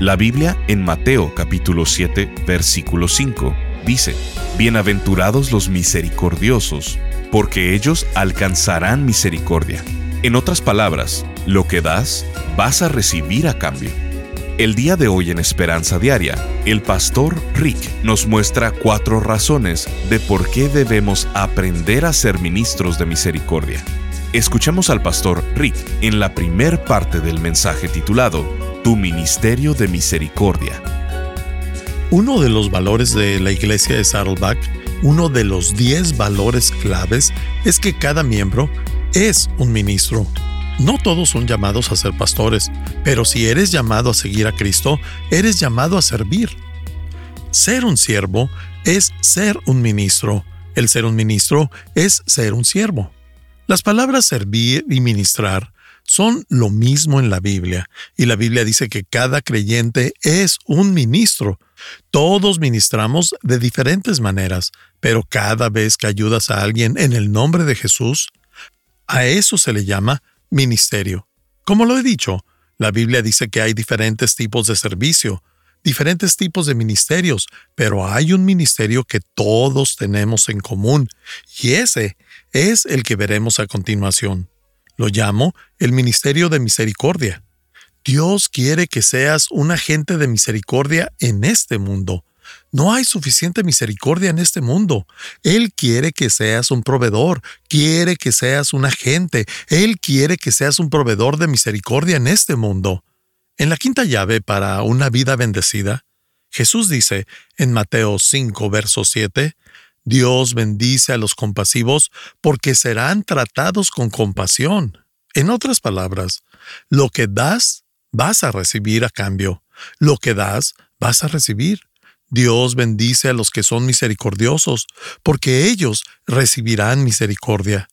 La Biblia en Mateo capítulo 7 versículo 5 dice, Bienaventurados los misericordiosos, porque ellos alcanzarán misericordia. En otras palabras, lo que das, vas a recibir a cambio. El día de hoy en Esperanza Diaria, el pastor Rick nos muestra cuatro razones de por qué debemos aprender a ser ministros de misericordia. Escuchemos al pastor Rick en la primer parte del mensaje titulado tu ministerio de misericordia. Uno de los valores de la iglesia de Saddleback, uno de los 10 valores claves, es que cada miembro es un ministro. No todos son llamados a ser pastores, pero si eres llamado a seguir a Cristo, eres llamado a servir. Ser un siervo es ser un ministro. El ser un ministro es ser un siervo. Las palabras servir y ministrar son lo mismo en la Biblia, y la Biblia dice que cada creyente es un ministro. Todos ministramos de diferentes maneras, pero cada vez que ayudas a alguien en el nombre de Jesús, a eso se le llama ministerio. Como lo he dicho, la Biblia dice que hay diferentes tipos de servicio, diferentes tipos de ministerios, pero hay un ministerio que todos tenemos en común, y ese es el que veremos a continuación. Lo llamo el Ministerio de Misericordia. Dios quiere que seas un agente de misericordia en este mundo. No hay suficiente misericordia en este mundo. Él quiere que seas un proveedor, quiere que seas un agente, Él quiere que seas un proveedor de misericordia en este mundo. En la quinta llave para una vida bendecida, Jesús dice en Mateo 5, verso 7, Dios bendice a los compasivos porque serán tratados con compasión. En otras palabras, lo que das, vas a recibir a cambio. Lo que das, vas a recibir. Dios bendice a los que son misericordiosos, porque ellos recibirán misericordia.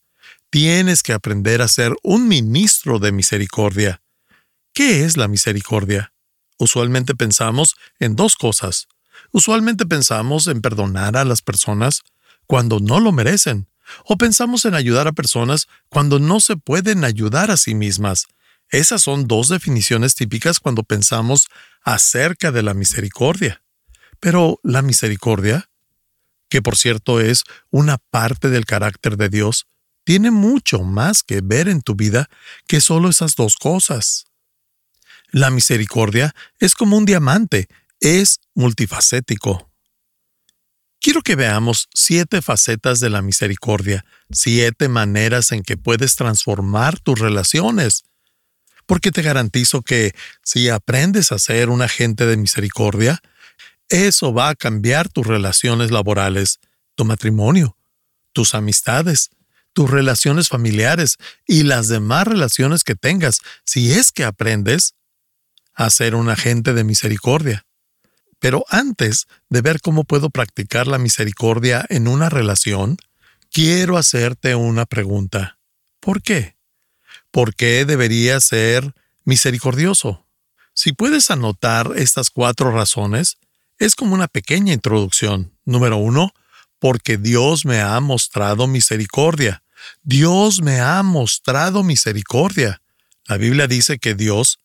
Tienes que aprender a ser un ministro de misericordia. ¿Qué es la misericordia? Usualmente pensamos en dos cosas. Usualmente pensamos en perdonar a las personas cuando no lo merecen, o pensamos en ayudar a personas cuando no se pueden ayudar a sí mismas. Esas son dos definiciones típicas cuando pensamos acerca de la misericordia. Pero la misericordia, que por cierto es una parte del carácter de Dios, tiene mucho más que ver en tu vida que solo esas dos cosas. La misericordia es como un diamante es multifacético. Quiero que veamos siete facetas de la misericordia, siete maneras en que puedes transformar tus relaciones. Porque te garantizo que si aprendes a ser un agente de misericordia, eso va a cambiar tus relaciones laborales, tu matrimonio, tus amistades, tus relaciones familiares y las demás relaciones que tengas si es que aprendes a ser un agente de misericordia. Pero antes de ver cómo puedo practicar la misericordia en una relación, quiero hacerte una pregunta. ¿Por qué? ¿Por qué debería ser misericordioso? Si puedes anotar estas cuatro razones, es como una pequeña introducción. Número uno, porque Dios me ha mostrado misericordia. Dios me ha mostrado misericordia. La Biblia dice que Dios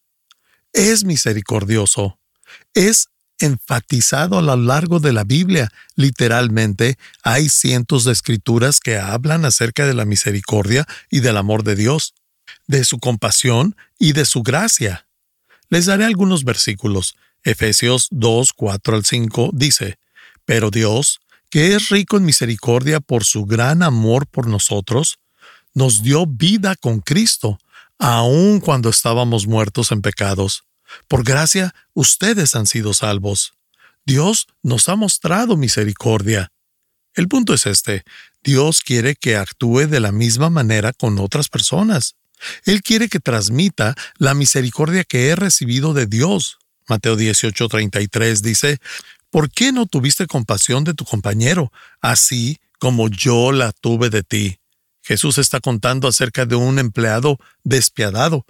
es misericordioso. Es enfatizado a lo largo de la Biblia. Literalmente, hay cientos de escrituras que hablan acerca de la misericordia y del amor de Dios, de su compasión y de su gracia. Les daré algunos versículos. Efesios 2, 4 al 5 dice, Pero Dios, que es rico en misericordia por su gran amor por nosotros, nos dio vida con Cristo, aun cuando estábamos muertos en pecados. Por gracia, ustedes han sido salvos. Dios nos ha mostrado misericordia. El punto es este. Dios quiere que actúe de la misma manera con otras personas. Él quiere que transmita la misericordia que he recibido de Dios. Mateo 18:33 dice, ¿por qué no tuviste compasión de tu compañero, así como yo la tuve de ti? Jesús está contando acerca de un empleado despiadado.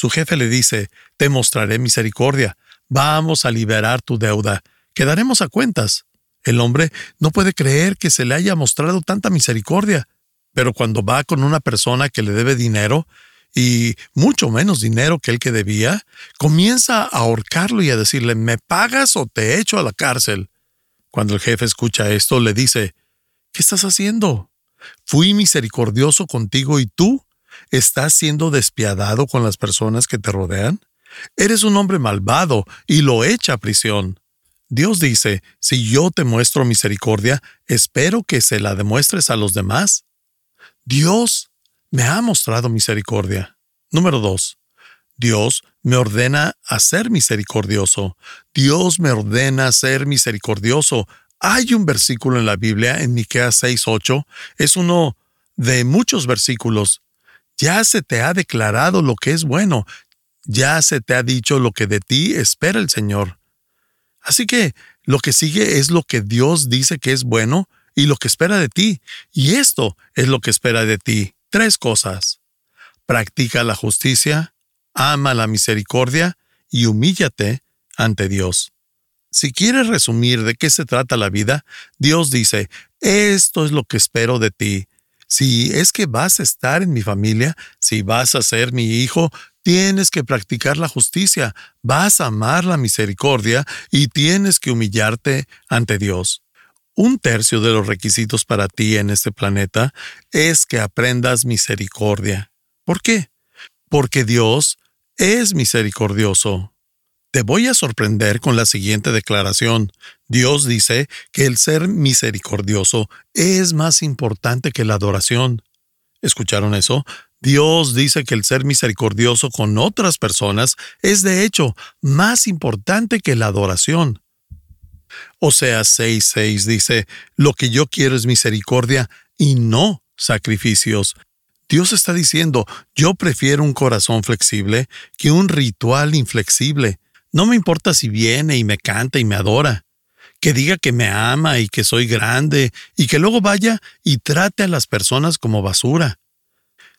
Su jefe le dice, te mostraré misericordia, vamos a liberar tu deuda, quedaremos a cuentas. El hombre no puede creer que se le haya mostrado tanta misericordia, pero cuando va con una persona que le debe dinero, y mucho menos dinero que el que debía, comienza a ahorcarlo y a decirle, ¿me pagas o te echo a la cárcel? Cuando el jefe escucha esto, le dice, ¿qué estás haciendo? Fui misericordioso contigo y tú estás siendo despiadado con las personas que te rodean. Eres un hombre malvado y lo echa a prisión. Dios dice, si yo te muestro misericordia, espero que se la demuestres a los demás. Dios me ha mostrado misericordia. Número 2. Dios me ordena a ser misericordioso. Dios me ordena ser misericordioso. Hay un versículo en la Biblia, en Miqueas 6:8, es uno de muchos versículos. Ya se te ha declarado lo que es bueno, ya se te ha dicho lo que de ti espera el Señor. Así que lo que sigue es lo que Dios dice que es bueno y lo que espera de ti. Y esto es lo que espera de ti. Tres cosas. Practica la justicia, ama la misericordia y humíllate ante Dios. Si quieres resumir de qué se trata la vida, Dios dice, esto es lo que espero de ti. Si es que vas a estar en mi familia, si vas a ser mi hijo, Tienes que practicar la justicia, vas a amar la misericordia y tienes que humillarte ante Dios. Un tercio de los requisitos para ti en este planeta es que aprendas misericordia. ¿Por qué? Porque Dios es misericordioso. Te voy a sorprender con la siguiente declaración. Dios dice que el ser misericordioso es más importante que la adoración. ¿Escucharon eso? Dios dice que el ser misericordioso con otras personas es de hecho más importante que la adoración. O sea, 6.6 dice, lo que yo quiero es misericordia y no sacrificios. Dios está diciendo, yo prefiero un corazón flexible que un ritual inflexible. No me importa si viene y me canta y me adora. Que diga que me ama y que soy grande y que luego vaya y trate a las personas como basura.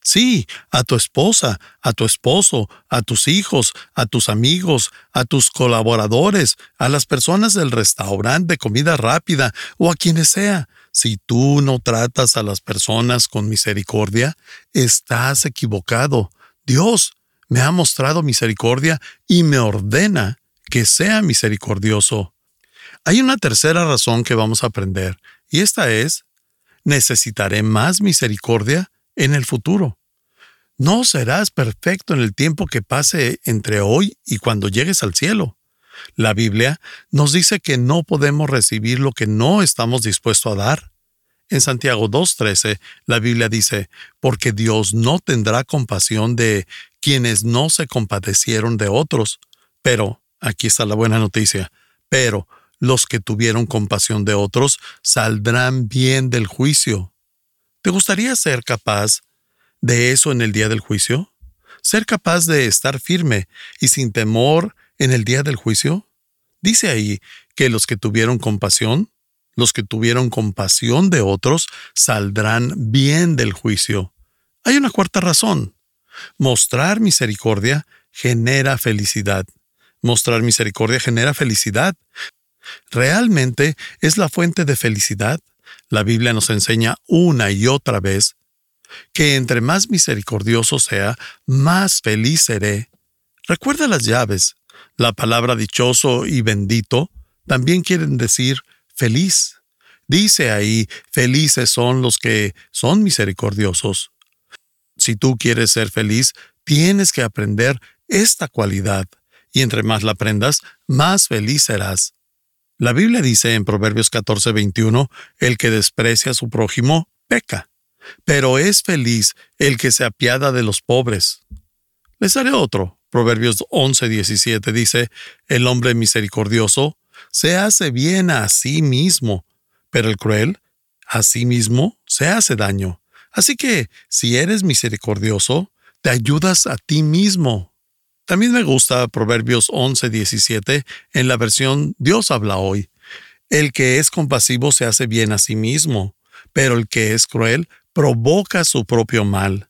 Sí, a tu esposa, a tu esposo, a tus hijos, a tus amigos, a tus colaboradores, a las personas del restaurante de comida rápida o a quienes sea. Si tú no tratas a las personas con misericordia, estás equivocado. Dios me ha mostrado misericordia y me ordena que sea misericordioso. Hay una tercera razón que vamos a aprender, y esta es, necesitaré más misericordia en el futuro. No serás perfecto en el tiempo que pase entre hoy y cuando llegues al cielo. La Biblia nos dice que no podemos recibir lo que no estamos dispuestos a dar. En Santiago 2.13, la Biblia dice, porque Dios no tendrá compasión de quienes no se compadecieron de otros. Pero, aquí está la buena noticia, pero los que tuvieron compasión de otros saldrán bien del juicio. ¿Te gustaría ser capaz de eso en el día del juicio? ¿Ser capaz de estar firme y sin temor en el día del juicio? Dice ahí que los que tuvieron compasión, los que tuvieron compasión de otros, saldrán bien del juicio. Hay una cuarta razón. Mostrar misericordia genera felicidad. Mostrar misericordia genera felicidad. ¿Realmente es la fuente de felicidad? La Biblia nos enseña una y otra vez que entre más misericordioso sea, más feliz seré. Recuerda las llaves. La palabra dichoso y bendito también quieren decir feliz. Dice ahí, felices son los que son misericordiosos. Si tú quieres ser feliz, tienes que aprender esta cualidad, y entre más la aprendas, más feliz serás. La Biblia dice en Proverbios 14:21, el que desprecia a su prójimo, peca pero es feliz el que se apiada de los pobres. Les haré otro. Proverbios 11, 17 dice, el hombre misericordioso se hace bien a sí mismo, pero el cruel a sí mismo se hace daño. Así que, si eres misericordioso, te ayudas a ti mismo. También me gusta Proverbios 11, 17 en la versión Dios habla hoy. El que es compasivo se hace bien a sí mismo, pero el que es cruel provoca su propio mal.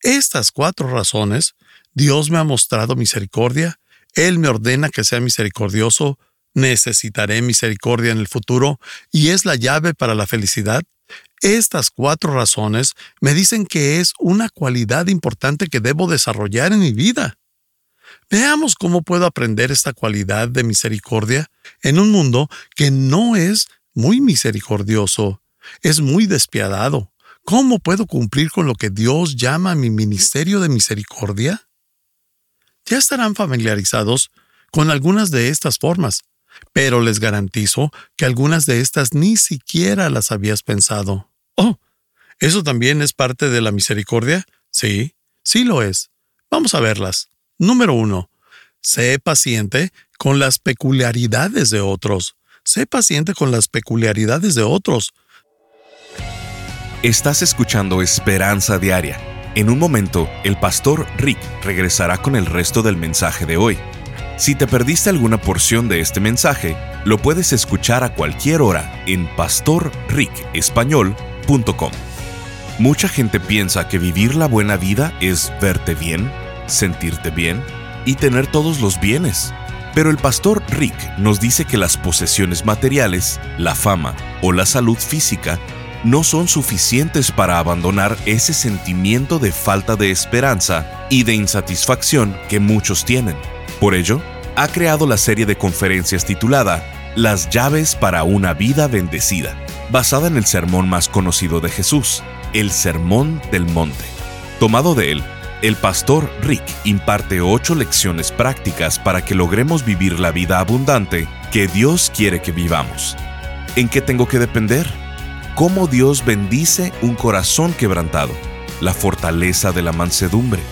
Estas cuatro razones, Dios me ha mostrado misericordia, Él me ordena que sea misericordioso, necesitaré misericordia en el futuro y es la llave para la felicidad. Estas cuatro razones me dicen que es una cualidad importante que debo desarrollar en mi vida. Veamos cómo puedo aprender esta cualidad de misericordia en un mundo que no es muy misericordioso, es muy despiadado. ¿Cómo puedo cumplir con lo que Dios llama mi ministerio de misericordia? Ya estarán familiarizados con algunas de estas formas, pero les garantizo que algunas de estas ni siquiera las habías pensado. Oh, ¿eso también es parte de la misericordia? Sí, sí lo es. Vamos a verlas. Número uno, sé paciente con las peculiaridades de otros. Sé paciente con las peculiaridades de otros. Estás escuchando Esperanza Diaria. En un momento, el pastor Rick regresará con el resto del mensaje de hoy. Si te perdiste alguna porción de este mensaje, lo puedes escuchar a cualquier hora en pastorricespañol.com. Mucha gente piensa que vivir la buena vida es verte bien, sentirte bien y tener todos los bienes. Pero el pastor Rick nos dice que las posesiones materiales, la fama o la salud física no son suficientes para abandonar ese sentimiento de falta de esperanza y de insatisfacción que muchos tienen. Por ello, ha creado la serie de conferencias titulada Las llaves para una vida bendecida, basada en el sermón más conocido de Jesús, el Sermón del Monte. Tomado de él, el pastor Rick imparte ocho lecciones prácticas para que logremos vivir la vida abundante que Dios quiere que vivamos. ¿En qué tengo que depender? ¿Cómo Dios bendice un corazón quebrantado? La fortaleza de la mansedumbre.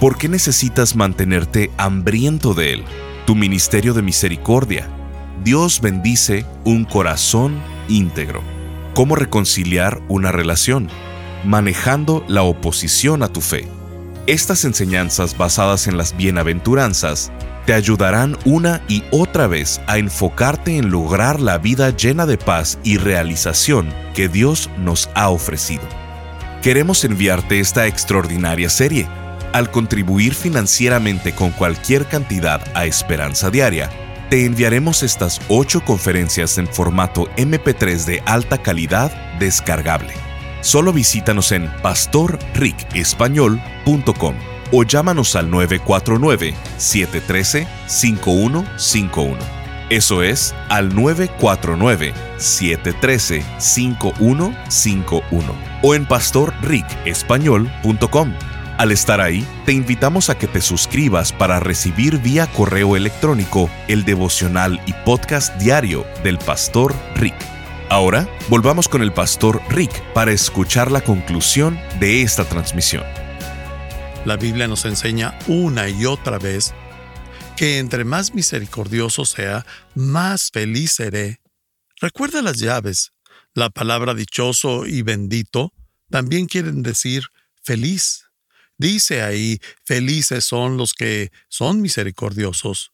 ¿Por qué necesitas mantenerte hambriento de Él? Tu ministerio de misericordia. Dios bendice un corazón íntegro. ¿Cómo reconciliar una relación? Manejando la oposición a tu fe. Estas enseñanzas basadas en las bienaventuranzas te ayudarán una y otra vez a enfocarte en lograr la vida llena de paz y realización que Dios nos ha ofrecido. Queremos enviarte esta extraordinaria serie. Al contribuir financieramente con cualquier cantidad a Esperanza Diaria, te enviaremos estas ocho conferencias en formato MP3 de alta calidad descargable. Solo visítanos en pastorricespañol.com o llámanos al 949-713-5151. Eso es al 949-713-5151 o en pastorricespañol.com. Al estar ahí, te invitamos a que te suscribas para recibir vía correo electrónico el devocional y podcast diario del pastor Rick. Ahora, volvamos con el pastor Rick para escuchar la conclusión de esta transmisión. La Biblia nos enseña una y otra vez que entre más misericordioso sea, más feliz seré. Recuerda las llaves. La palabra dichoso y bendito también quieren decir feliz. Dice ahí, felices son los que son misericordiosos.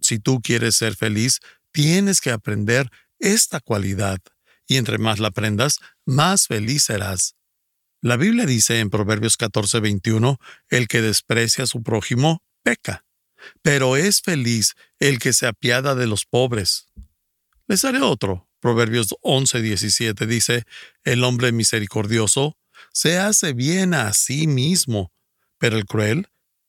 Si tú quieres ser feliz, tienes que aprender esta cualidad, y entre más la aprendas, más feliz serás. La Biblia dice en Proverbios 14:21, el que desprecia a su prójimo, peca, pero es feliz el que se apiada de los pobres. Les haré otro. Proverbios 11:17 dice, el hombre misericordioso se hace bien a sí mismo, pero el cruel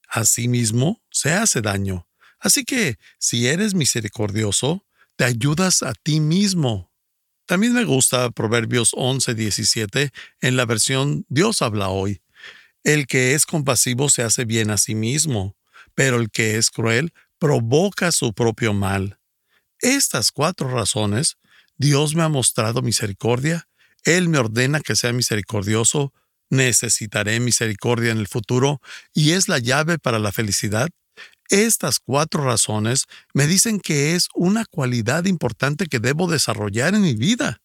a sí mismo se hace daño. Así que, si eres misericordioso, te ayudas a ti mismo. También me gusta Proverbios 11, 17 en la versión Dios habla hoy. El que es compasivo se hace bien a sí mismo, pero el que es cruel provoca su propio mal. Estas cuatro razones, Dios me ha mostrado misericordia, Él me ordena que sea misericordioso, necesitaré misericordia en el futuro y es la llave para la felicidad estas cuatro razones me dicen que es una cualidad importante que debo desarrollar en mi vida.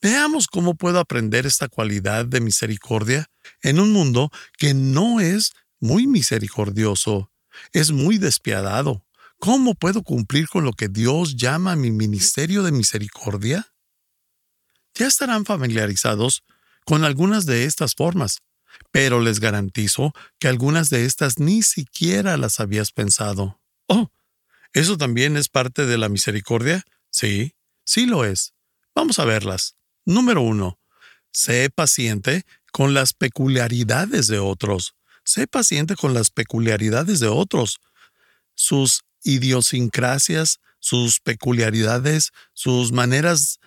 Veamos cómo puedo aprender esta cualidad de misericordia en un mundo que no es muy misericordioso, es muy despiadado. ¿Cómo puedo cumplir con lo que Dios llama mi ministerio de misericordia? Ya estarán familiarizados con algunas de estas formas, pero les garantizo que algunas de estas ni siquiera las habías pensado. Oh, ¿eso también es parte de la misericordia? Sí, sí lo es. Vamos a verlas. Número uno, sé paciente con las peculiaridades de otros. Sé paciente con las peculiaridades de otros. Sus idiosincrasias, sus peculiaridades, sus maneras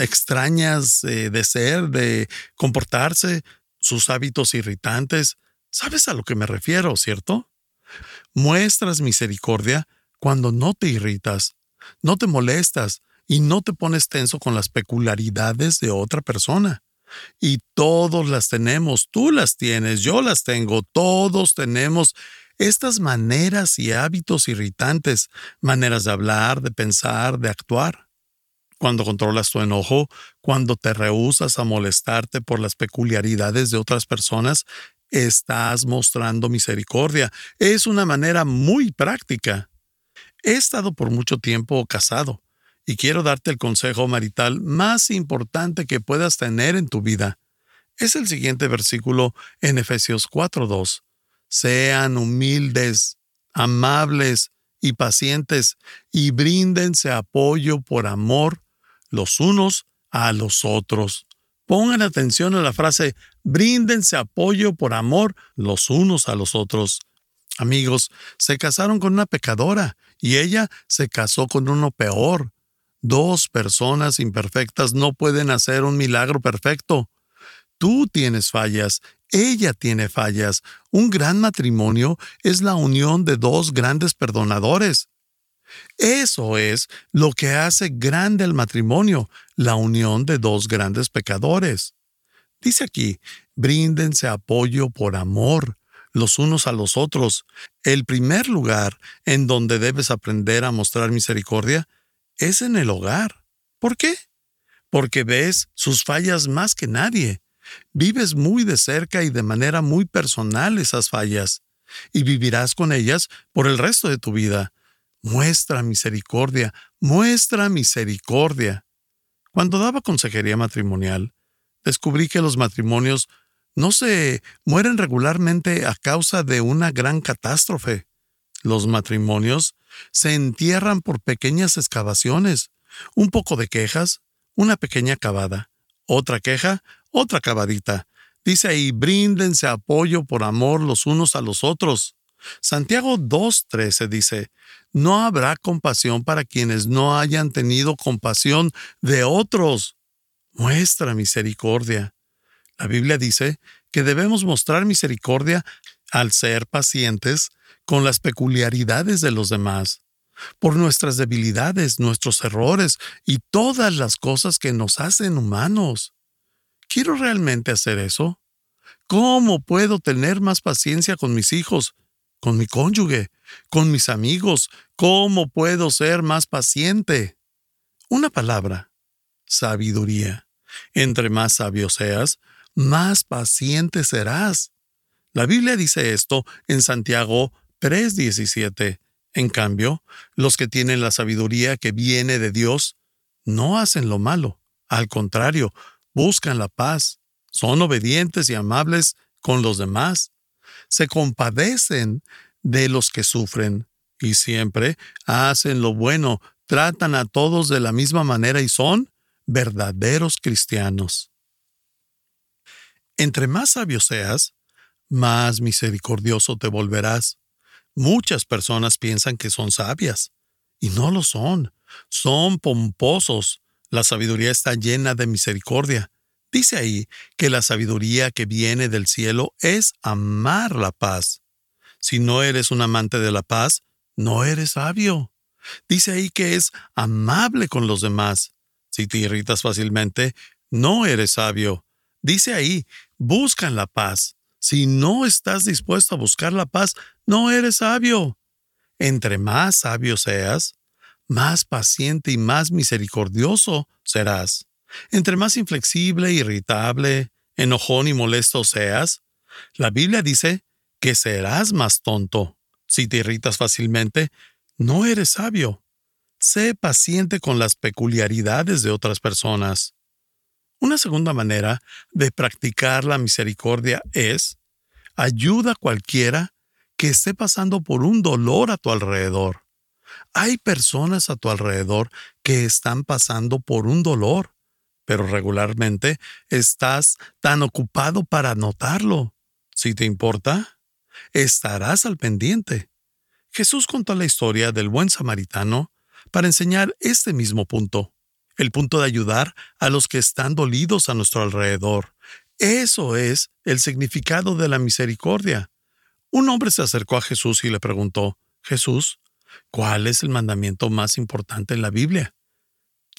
extrañas eh, de ser, de comportarse, sus hábitos irritantes. ¿Sabes a lo que me refiero, cierto? Muestras misericordia cuando no te irritas, no te molestas y no te pones tenso con las peculiaridades de otra persona. Y todos las tenemos, tú las tienes, yo las tengo, todos tenemos estas maneras y hábitos irritantes, maneras de hablar, de pensar, de actuar. Cuando controlas tu enojo, cuando te rehusas a molestarte por las peculiaridades de otras personas, estás mostrando misericordia. Es una manera muy práctica. He estado por mucho tiempo casado y quiero darte el consejo marital más importante que puedas tener en tu vida. Es el siguiente versículo en Efesios 4.2 sean humildes, amables y pacientes, y bríndense apoyo por amor los unos a los otros. Pongan atención a la frase, bríndense apoyo por amor los unos a los otros. Amigos, se casaron con una pecadora y ella se casó con uno peor. Dos personas imperfectas no pueden hacer un milagro perfecto. Tú tienes fallas ella tiene fallas. Un gran matrimonio es la unión de dos grandes perdonadores. Eso es lo que hace grande el matrimonio, la unión de dos grandes pecadores. Dice aquí, bríndense apoyo por amor los unos a los otros. El primer lugar en donde debes aprender a mostrar misericordia es en el hogar. ¿Por qué? Porque ves sus fallas más que nadie. Vives muy de cerca y de manera muy personal esas fallas, y vivirás con ellas por el resto de tu vida. Muestra misericordia, muestra misericordia. Cuando daba consejería matrimonial, descubrí que los matrimonios no se mueren regularmente a causa de una gran catástrofe. Los matrimonios se entierran por pequeñas excavaciones, un poco de quejas, una pequeña cavada, otra queja, otra cavadita. Dice ahí, bríndense apoyo por amor los unos a los otros. Santiago 2.13 dice, no habrá compasión para quienes no hayan tenido compasión de otros. Muestra misericordia. La Biblia dice que debemos mostrar misericordia al ser pacientes con las peculiaridades de los demás, por nuestras debilidades, nuestros errores y todas las cosas que nos hacen humanos. ¿Quiero realmente hacer eso? ¿Cómo puedo tener más paciencia con mis hijos, con mi cónyuge, con mis amigos? ¿Cómo puedo ser más paciente? Una palabra, sabiduría. Entre más sabio seas, más paciente serás. La Biblia dice esto en Santiago 3:17. En cambio, los que tienen la sabiduría que viene de Dios no hacen lo malo. Al contrario, buscan la paz, son obedientes y amables con los demás, se compadecen de los que sufren y siempre hacen lo bueno, tratan a todos de la misma manera y son verdaderos cristianos. Entre más sabio seas, más misericordioso te volverás. Muchas personas piensan que son sabias, y no lo son. Son pomposos, la sabiduría está llena de misericordia. Dice ahí que la sabiduría que viene del cielo es amar la paz. Si no eres un amante de la paz, no eres sabio. Dice ahí que es amable con los demás. Si te irritas fácilmente, no eres sabio. Dice ahí, buscan la paz. Si no estás dispuesto a buscar la paz, no eres sabio. Entre más sabio seas, más paciente y más misericordioso serás. Entre más inflexible, irritable, enojón y molesto seas, la Biblia dice que serás más tonto. Si te irritas fácilmente, no eres sabio. Sé paciente con las peculiaridades de otras personas. Una segunda manera de practicar la misericordia es ayuda a cualquiera que esté pasando por un dolor a tu alrededor. Hay personas a tu alrededor que están pasando por un dolor, pero regularmente estás tan ocupado para notarlo. Si te importa, estarás al pendiente. Jesús contó la historia del buen samaritano para enseñar este mismo punto, el punto de ayudar a los que están dolidos a nuestro alrededor. Eso es el significado de la misericordia. Un hombre se acercó a Jesús y le preguntó, Jesús, ¿cuál es el mandamiento más importante en la Biblia?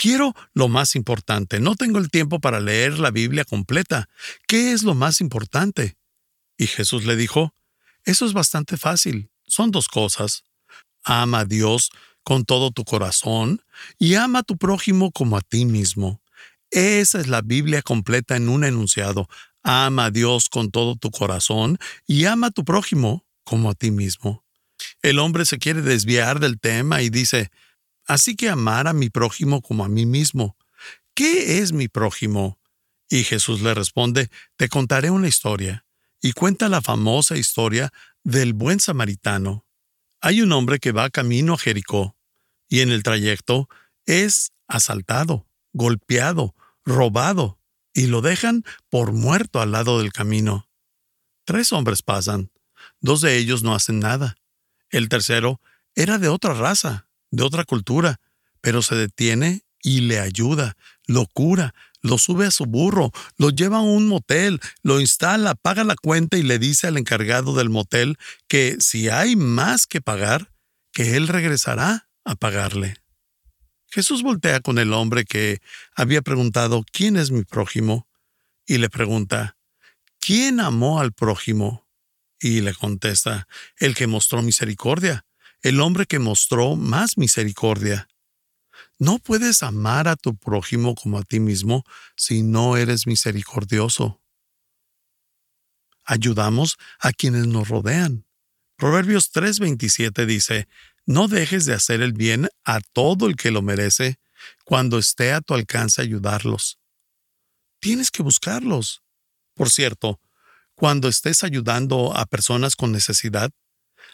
Quiero lo más importante. No tengo el tiempo para leer la Biblia completa. ¿Qué es lo más importante? Y Jesús le dijo, Eso es bastante fácil. Son dos cosas. Ama a Dios con todo tu corazón y ama a tu prójimo como a ti mismo. Esa es la Biblia completa en un enunciado. Ama a Dios con todo tu corazón y ama a tu prójimo como a ti mismo. El hombre se quiere desviar del tema y dice, así que amar a mi prójimo como a mí mismo. ¿Qué es mi prójimo? Y Jesús le responde, te contaré una historia. Y cuenta la famosa historia del buen samaritano. Hay un hombre que va camino a Jericó, y en el trayecto es asaltado, golpeado, robado, y lo dejan por muerto al lado del camino. Tres hombres pasan, dos de ellos no hacen nada. El tercero era de otra raza, de otra cultura, pero se detiene y le ayuda, lo cura, lo sube a su burro, lo lleva a un motel, lo instala, paga la cuenta y le dice al encargado del motel que si hay más que pagar, que él regresará a pagarle. Jesús voltea con el hombre que había preguntado ¿quién es mi prójimo? y le pregunta ¿quién amó al prójimo? y le contesta el que mostró misericordia, el hombre que mostró más misericordia. No puedes amar a tu prójimo como a ti mismo si no eres misericordioso. Ayudamos a quienes nos rodean. Proverbios 3:27 dice, No dejes de hacer el bien a todo el que lo merece cuando esté a tu alcance ayudarlos. Tienes que buscarlos. Por cierto, cuando estés ayudando a personas con necesidad,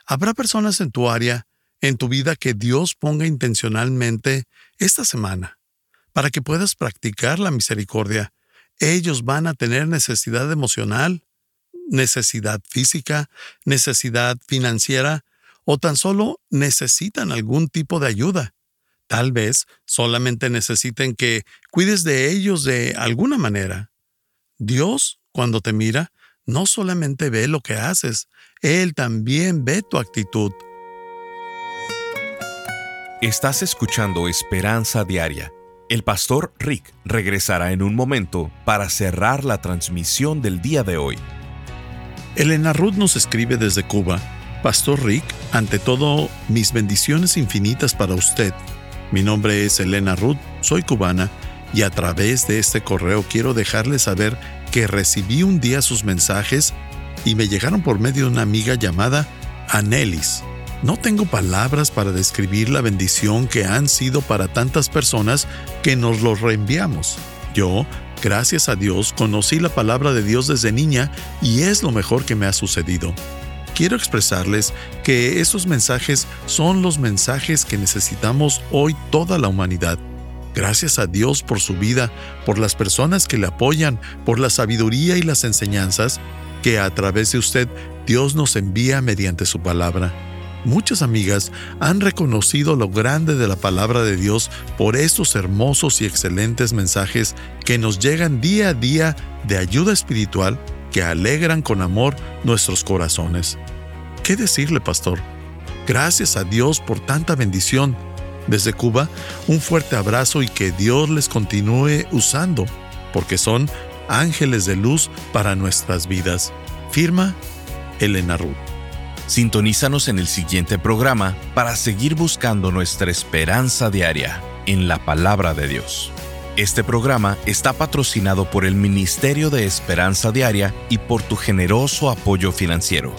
habrá personas en tu área en tu vida que Dios ponga intencionalmente esta semana para que puedas practicar la misericordia. Ellos van a tener necesidad emocional, necesidad física, necesidad financiera o tan solo necesitan algún tipo de ayuda. Tal vez solamente necesiten que cuides de ellos de alguna manera. Dios, cuando te mira, no solamente ve lo que haces, Él también ve tu actitud. Estás escuchando Esperanza Diaria. El pastor Rick regresará en un momento para cerrar la transmisión del día de hoy. Elena Ruth nos escribe desde Cuba. Pastor Rick, ante todo, mis bendiciones infinitas para usted. Mi nombre es Elena Ruth, soy cubana y a través de este correo quiero dejarle saber que recibí un día sus mensajes y me llegaron por medio de una amiga llamada Anelis. No tengo palabras para describir la bendición que han sido para tantas personas que nos los reenviamos. Yo, gracias a Dios, conocí la palabra de Dios desde niña y es lo mejor que me ha sucedido. Quiero expresarles que esos mensajes son los mensajes que necesitamos hoy toda la humanidad. Gracias a Dios por su vida, por las personas que le apoyan, por la sabiduría y las enseñanzas que a través de usted Dios nos envía mediante su palabra. Muchas amigas han reconocido lo grande de la palabra de Dios por estos hermosos y excelentes mensajes que nos llegan día a día de ayuda espiritual que alegran con amor nuestros corazones. ¿Qué decirle, pastor? Gracias a Dios por tanta bendición. Desde Cuba, un fuerte abrazo y que Dios les continúe usando, porque son ángeles de luz para nuestras vidas. Firma Elena Ruth. Sintonízanos en el siguiente programa para seguir buscando nuestra esperanza diaria en la palabra de Dios. Este programa está patrocinado por el Ministerio de Esperanza Diaria y por tu generoso apoyo financiero.